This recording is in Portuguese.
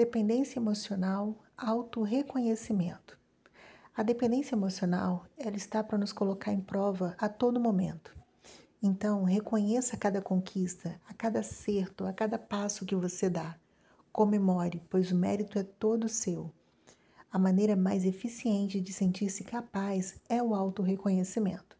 Dependência emocional, autorreconhecimento. A dependência emocional, ela está para nos colocar em prova a todo momento. Então, reconheça cada conquista, a cada acerto, a cada passo que você dá. Comemore, pois o mérito é todo seu. A maneira mais eficiente de sentir-se capaz é o autorreconhecimento.